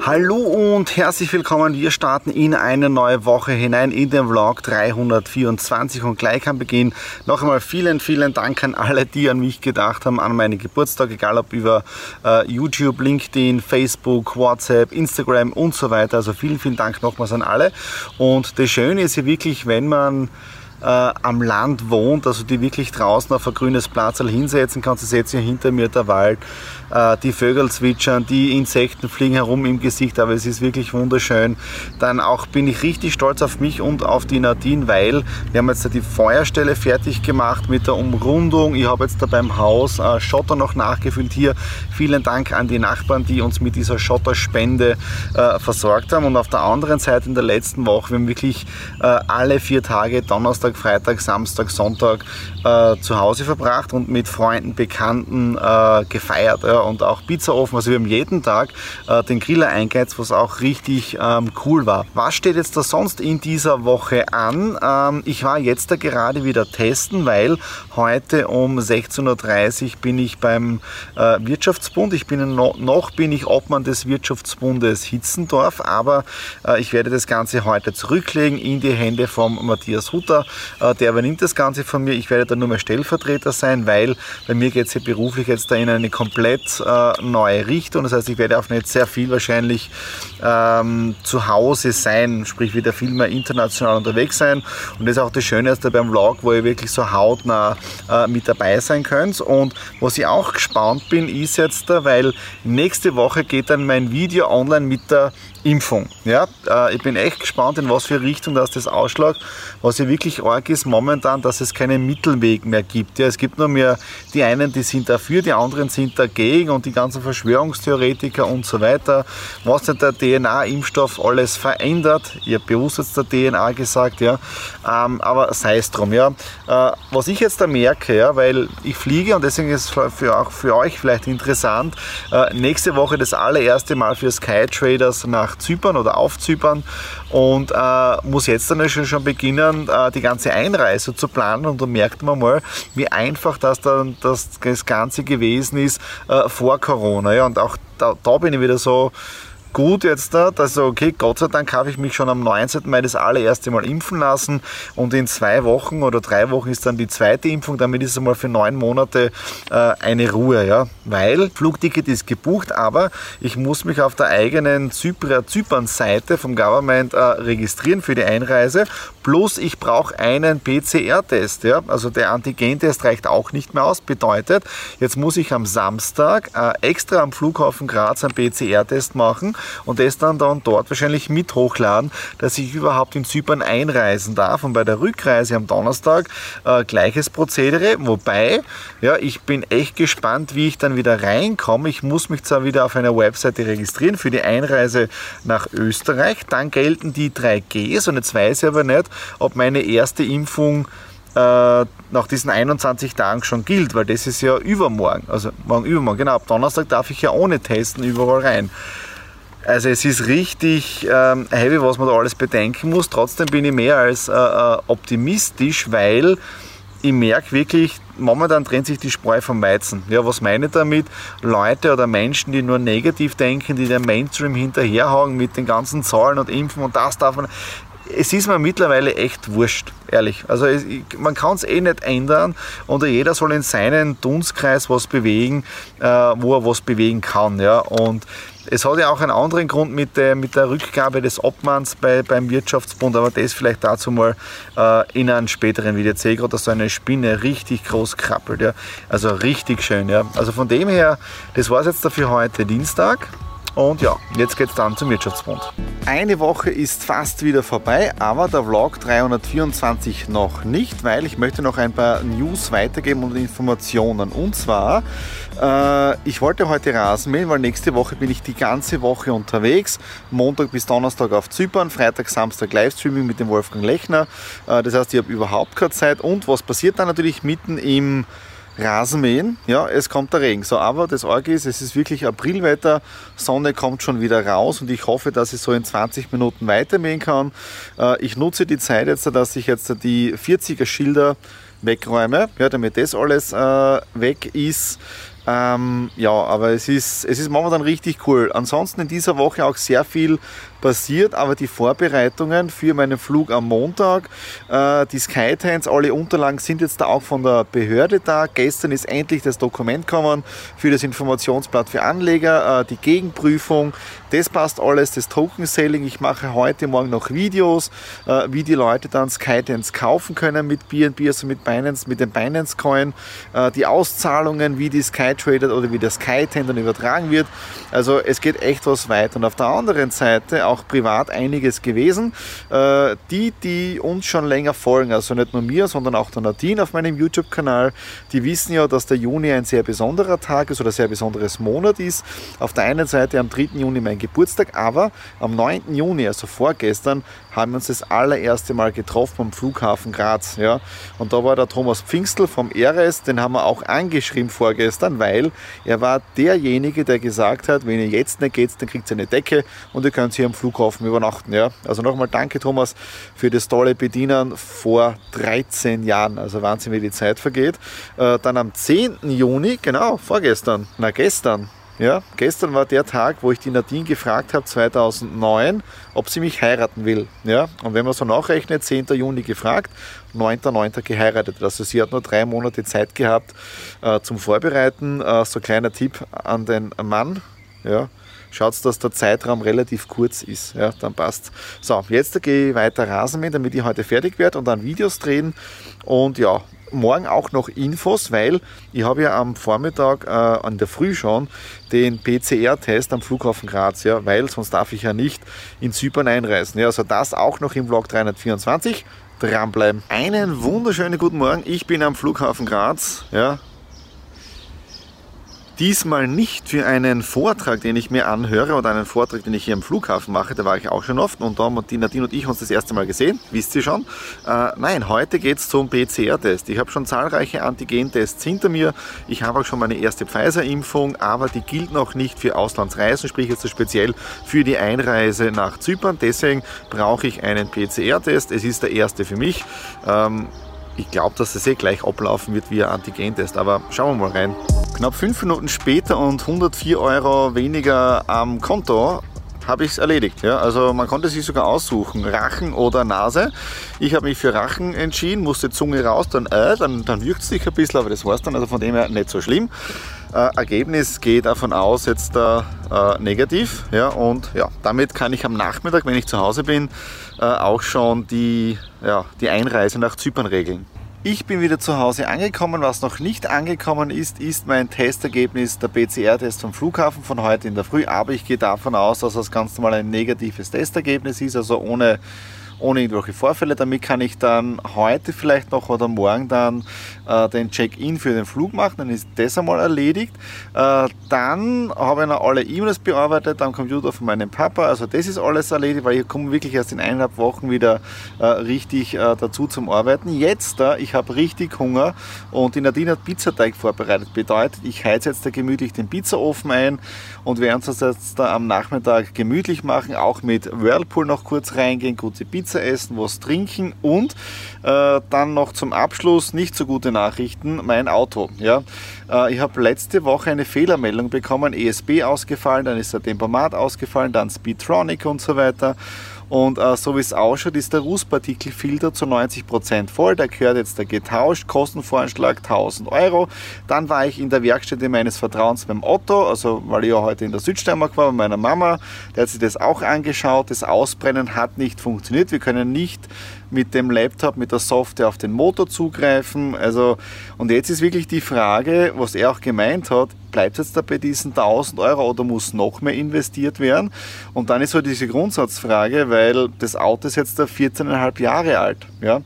Hallo und herzlich willkommen. Wir starten in eine neue Woche hinein in den Vlog 324 und gleich am Beginn noch einmal vielen, vielen Dank an alle, die an mich gedacht haben, an meinen Geburtstag, egal ob über äh, YouTube, LinkedIn, Facebook, WhatsApp, Instagram und so weiter. Also vielen, vielen Dank nochmals an alle. Und das Schöne ist ja wirklich, wenn man äh, am Land wohnt, also die wirklich draußen auf ein grünes Platz hinsetzen kannst. Sie setzen hier hinter mir der Wald, äh, die Vögel zwitschern, die Insekten fliegen herum im Gesicht, aber es ist wirklich wunderschön. Dann auch bin ich richtig stolz auf mich und auf die Nadine, weil wir haben jetzt die Feuerstelle fertig gemacht mit der Umrundung. Ich habe jetzt da beim Haus äh, Schotter noch nachgefüllt. Hier vielen Dank an die Nachbarn, die uns mit dieser Schotterspende äh, versorgt haben. Und auf der anderen Seite in der letzten Woche, wir haben wirklich äh, alle vier Tage, Donnerstag, Freitag, Samstag, Sonntag äh, zu Hause verbracht und mit Freunden, Bekannten äh, gefeiert. Ja und auch Pizzaofen. Also wir haben jeden Tag äh, den Griller eingeheizt, was auch richtig ähm, cool war. Was steht jetzt da sonst in dieser Woche an? Ähm, ich war jetzt da gerade wieder testen, weil heute um 16.30 Uhr bin ich beim äh, Wirtschaftsbund. Ich bin no, noch bin ich Obmann des Wirtschaftsbundes Hitzendorf, aber äh, ich werde das Ganze heute zurücklegen in die Hände von Matthias Hutter. Äh, der übernimmt das Ganze von mir. Ich werde da nur mehr Stellvertreter sein, weil bei mir geht es ja beruflich jetzt da in eine komplett äh, neue Richtung. Das heißt, ich werde auch nicht sehr viel wahrscheinlich ähm, zu Hause sein, sprich wieder viel mehr international unterwegs sein. Und das ist auch das Schöne beim Vlog, wo ihr wirklich so hautnah äh, mit dabei sein könnt. Und was ich auch gespannt bin, ist jetzt, weil nächste Woche geht dann mein Video online mit der Impfung. Ja, äh, ich bin echt gespannt, in was für Richtung das das ausschlägt. Was ja wirklich arg ist momentan, dass es keinen Mittelweg mehr gibt. Ja, es gibt nur mehr die einen, die sind dafür, die anderen sind dagegen und die ganzen Verschwörungstheoretiker und so weiter. Was denn der DNA-Impfstoff alles verändert. Habe bewusst der DNA gesagt, ja. Ähm, aber sei es drum, ja. Äh, was ich jetzt da merke, ja, weil ich fliege und deswegen ist es für, auch für euch vielleicht interessant, äh, nächste Woche das allererste Mal für Skytraders nach Zypern oder auf Zypern und äh, muss jetzt dann schon, schon beginnen, äh, die ganze Einreise zu planen und da merkt man mal, wie einfach das dann das, das Ganze gewesen ist äh, vor Corona. Ja, und auch da, da bin ich wieder so, gut jetzt da, dass okay, Gott sei Dank habe ich mich schon am 19. Mai das allererste Mal impfen lassen. Und in zwei Wochen oder drei Wochen ist dann die zweite Impfung, damit ist es einmal für neun Monate äh, eine Ruhe, ja, weil Flugticket ist gebucht, aber ich muss mich auf der eigenen Zypern-Seite vom Government äh, registrieren für die Einreise, plus ich brauche einen PCR-Test, ja, also der Antigen-Test reicht auch nicht mehr aus, bedeutet, jetzt muss ich am Samstag äh, extra am Flughafen Graz einen PCR-Test machen und das dann, dann dort wahrscheinlich mit hochladen, dass ich überhaupt in Zypern einreisen darf. Und bei der Rückreise am Donnerstag äh, gleiches Prozedere, wobei ja, ich bin echt gespannt, wie ich dann wieder reinkomme. Ich muss mich zwar wieder auf einer Webseite registrieren für die Einreise nach Österreich, dann gelten die 3Gs und jetzt weiß ich aber nicht, ob meine erste Impfung äh, nach diesen 21 Tagen schon gilt, weil das ist ja übermorgen, also morgen übermorgen, genau, ab Donnerstag darf ich ja ohne Testen überall rein. Also es ist richtig ähm, heavy, was man da alles bedenken muss. Trotzdem bin ich mehr als äh, äh, optimistisch, weil ich merke wirklich, momentan trennt sich die Spreu vom Weizen. Ja, was meine ich damit? Leute oder Menschen, die nur negativ denken, die den Mainstream hinterherhauen mit den ganzen Zahlen und Impfen und das darf man. Es ist mir mittlerweile echt wurscht, ehrlich. Also es, man kann es eh nicht ändern und jeder soll in seinen Dunstkreis was bewegen, äh, wo er was bewegen kann. Ja? Und es hat ja auch einen anderen Grund mit der, mit der Rückgabe des Obmanns bei, beim Wirtschaftsbund, aber das vielleicht dazu mal äh, in einem späteren Video. Ich sehe gerade, dass so eine Spinne richtig groß krabbelt. Ja. Also richtig schön. Ja. Also von dem her, das war es jetzt dafür heute Dienstag. Und ja, jetzt geht es dann zum Wirtschaftsbund. Eine Woche ist fast wieder vorbei, aber der Vlog 324 noch nicht, weil ich möchte noch ein paar News weitergeben und Informationen. Und zwar, äh, ich wollte heute Rasen mähen, weil nächste Woche bin ich die ganze Woche unterwegs. Montag bis Donnerstag auf Zypern, Freitag, Samstag Livestreaming mit dem Wolfgang Lechner. Äh, das heißt, ich habe überhaupt keine Zeit. Und was passiert dann natürlich mitten im Rasenmähen, ja, es kommt der Regen. So, aber das Org ist, es ist wirklich Aprilwetter, Sonne kommt schon wieder raus und ich hoffe, dass ich so in 20 Minuten weitermähen kann. Äh, ich nutze die Zeit jetzt, dass ich jetzt die 40er Schilder wegräume, ja, damit das alles äh, weg ist. Ähm, ja, aber es ist, es ist momentan richtig cool. Ansonsten in dieser Woche auch sehr viel passiert, aber die Vorbereitungen für meinen Flug am Montag, äh, die Skytines, alle Unterlagen sind jetzt da auch von der Behörde da. Gestern ist endlich das Dokument gekommen für das Informationsblatt für Anleger, äh, die Gegenprüfung, das passt alles, das Token Selling. Ich mache heute Morgen noch Videos, äh, wie die Leute dann Skytines kaufen können mit BNB, also mit Binance, mit dem Binance Coin, äh, die Auszahlungen, wie die Skytrader oder wie der Skytine dann übertragen wird. Also es geht echt was weit. Und auf der anderen Seite auch privat einiges gewesen. Äh, die, die uns schon länger folgen, also nicht nur mir, sondern auch der Nadine auf meinem YouTube-Kanal, die wissen ja, dass der Juni ein sehr besonderer Tag ist oder ein sehr besonderes Monat ist. Auf der einen Seite am 3. Juni mein Geburtstag, aber am 9. Juni, also vorgestern, haben wir uns das allererste Mal getroffen am Flughafen Graz. Ja. Und da war der Thomas Pfingstl vom RS, den haben wir auch angeschrieben vorgestern, weil er war derjenige, der gesagt hat, wenn ihr jetzt nicht geht, dann kriegt ihr eine Decke und ihr könnt hier am Flughafen übernachten. Ja. Also nochmal danke Thomas für das tolle Bedienen vor 13 Jahren. Also Wahnsinn, wie die Zeit vergeht. Äh, dann am 10. Juni, genau, vorgestern, na gestern, ja, gestern war der Tag, wo ich die Nadine gefragt habe, 2009, ob sie mich heiraten will. Ja, und wenn man so nachrechnet, 10. Juni gefragt, 9.9. geheiratet. Also sie hat nur drei Monate Zeit gehabt äh, zum Vorbereiten. Äh, so kleiner Tipp an den Mann. Ja, schaut, dass der Zeitraum relativ kurz ist. Ja, dann passt. So, jetzt gehe ich weiter Rasenmähen, damit ich heute fertig werde und dann Videos drehen. Und ja, morgen auch noch Infos, weil ich habe ja am Vormittag äh, an der Früh schon den PCR-Test am Flughafen Graz, ja, weil sonst darf ich ja nicht in Zypern einreisen. Ja, also das auch noch im Vlog 324. Dranbleiben. Einen wunderschönen guten Morgen. Ich bin am Flughafen Graz. Ja, Diesmal nicht für einen Vortrag, den ich mir anhöre oder einen Vortrag, den ich hier am Flughafen mache, da war ich auch schon oft und da haben die Nadine und ich uns das erste Mal gesehen, wisst ihr schon. Äh, nein, heute geht es zum PCR-Test. Ich habe schon zahlreiche Antigen-Tests hinter mir. Ich habe auch schon meine erste Pfizer-Impfung, aber die gilt noch nicht für Auslandsreisen, sprich jetzt speziell für die Einreise nach Zypern. Deswegen brauche ich einen PCR-Test. Es ist der erste für mich. Ähm, ich glaube, dass es eh gleich ablaufen wird wie ein Antigen-Test, aber schauen wir mal rein. Knapp fünf Minuten später und 104 Euro weniger am Konto habe ich es erledigt. Ja? Also man konnte sich sogar aussuchen, Rachen oder Nase. Ich habe mich für Rachen entschieden, musste Zunge raus, dann äh, dann, dann wirkt es sich ein bisschen, aber das war es dann, also von dem her nicht so schlimm. Äh, Ergebnis geht davon aus jetzt äh, äh, negativ. Ja, und ja, damit kann ich am Nachmittag, wenn ich zu Hause bin, äh, auch schon die, ja, die Einreise nach Zypern regeln. Ich bin wieder zu Hause angekommen. Was noch nicht angekommen ist, ist mein Testergebnis, der PCR-Test vom Flughafen von heute in der Früh. Aber ich gehe davon aus, dass das ganz normal ein negatives Testergebnis ist, also ohne ohne irgendwelche Vorfälle. Damit kann ich dann heute vielleicht noch oder morgen dann äh, den Check-in für den Flug machen. Dann ist das einmal erledigt. Äh, dann habe ich noch alle E-Mails bearbeitet am Computer von meinem Papa. Also das ist alles erledigt, weil ich komme wirklich erst in eineinhalb Wochen wieder äh, richtig äh, dazu zum Arbeiten. Jetzt, äh, ich habe richtig Hunger und die Nadine hat Pizzateig vorbereitet. Bedeutet, ich heize jetzt da gemütlich den Pizzaofen ein und werden uns das jetzt da am Nachmittag gemütlich machen. Auch mit Whirlpool noch kurz reingehen, gute Pizza Pizza essen, was trinken und äh, dann noch zum Abschluss nicht so gute Nachrichten, mein Auto. Ja? Äh, ich habe letzte Woche eine Fehlermeldung bekommen, ESB ausgefallen, dann ist der Tempomat ausgefallen, dann Speedtronic und so weiter. Und äh, so wie es ausschaut, ist der Rußpartikelfilter zu 90% voll. Der gehört jetzt der getauscht, Kostenvoranschlag 1000 Euro. Dann war ich in der Werkstätte meines Vertrauens beim Otto, also weil ich ja heute in der Südsteiermark war bei meiner Mama. Der hat sich das auch angeschaut. Das Ausbrennen hat nicht funktioniert. Wir können nicht mit dem Laptop, mit der Software auf den Motor zugreifen. Also, und jetzt ist wirklich die Frage, was er auch gemeint hat, bleibt es jetzt da bei diesen 1000 Euro oder muss noch mehr investiert werden? Und dann ist so diese Grundsatzfrage, weil das Auto ist jetzt da 14,5 Jahre alt. Ja?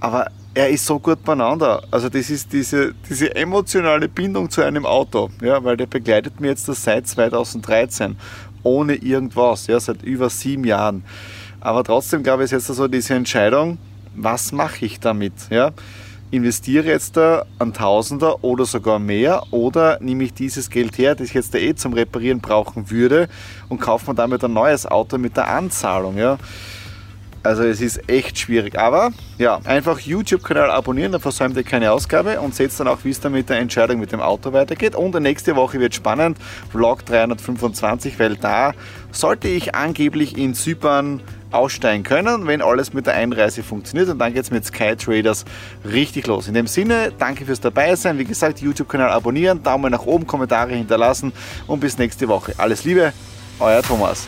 Aber er ist so gut beieinander. Also das ist diese, diese emotionale Bindung zu einem Auto, ja, weil der begleitet mir jetzt das seit 2013 ohne irgendwas, ja, seit über sieben Jahren. Aber trotzdem ich, ist jetzt so diese Entscheidung, was mache ich damit? Ja? investiere jetzt da einen Tausender oder sogar mehr oder nehme ich dieses Geld her, das ich jetzt da eh zum Reparieren brauchen würde und kaufe mir damit ein neues Auto mit der Anzahlung. Ja? Also es ist echt schwierig. Aber ja, einfach YouTube-Kanal abonnieren, dann versäumt ihr keine Ausgabe und seht dann auch, wie es dann mit der Entscheidung mit dem Auto weitergeht. Und nächste Woche wird spannend, Vlog 325, weil da sollte ich angeblich in Zypern aussteigen können, wenn alles mit der Einreise funktioniert. Und dann geht es mit Sky Traders richtig los. In dem Sinne, danke fürs dabei sein. Wie gesagt, YouTube-Kanal abonnieren, Daumen nach oben, Kommentare hinterlassen und bis nächste Woche. Alles Liebe, euer Thomas.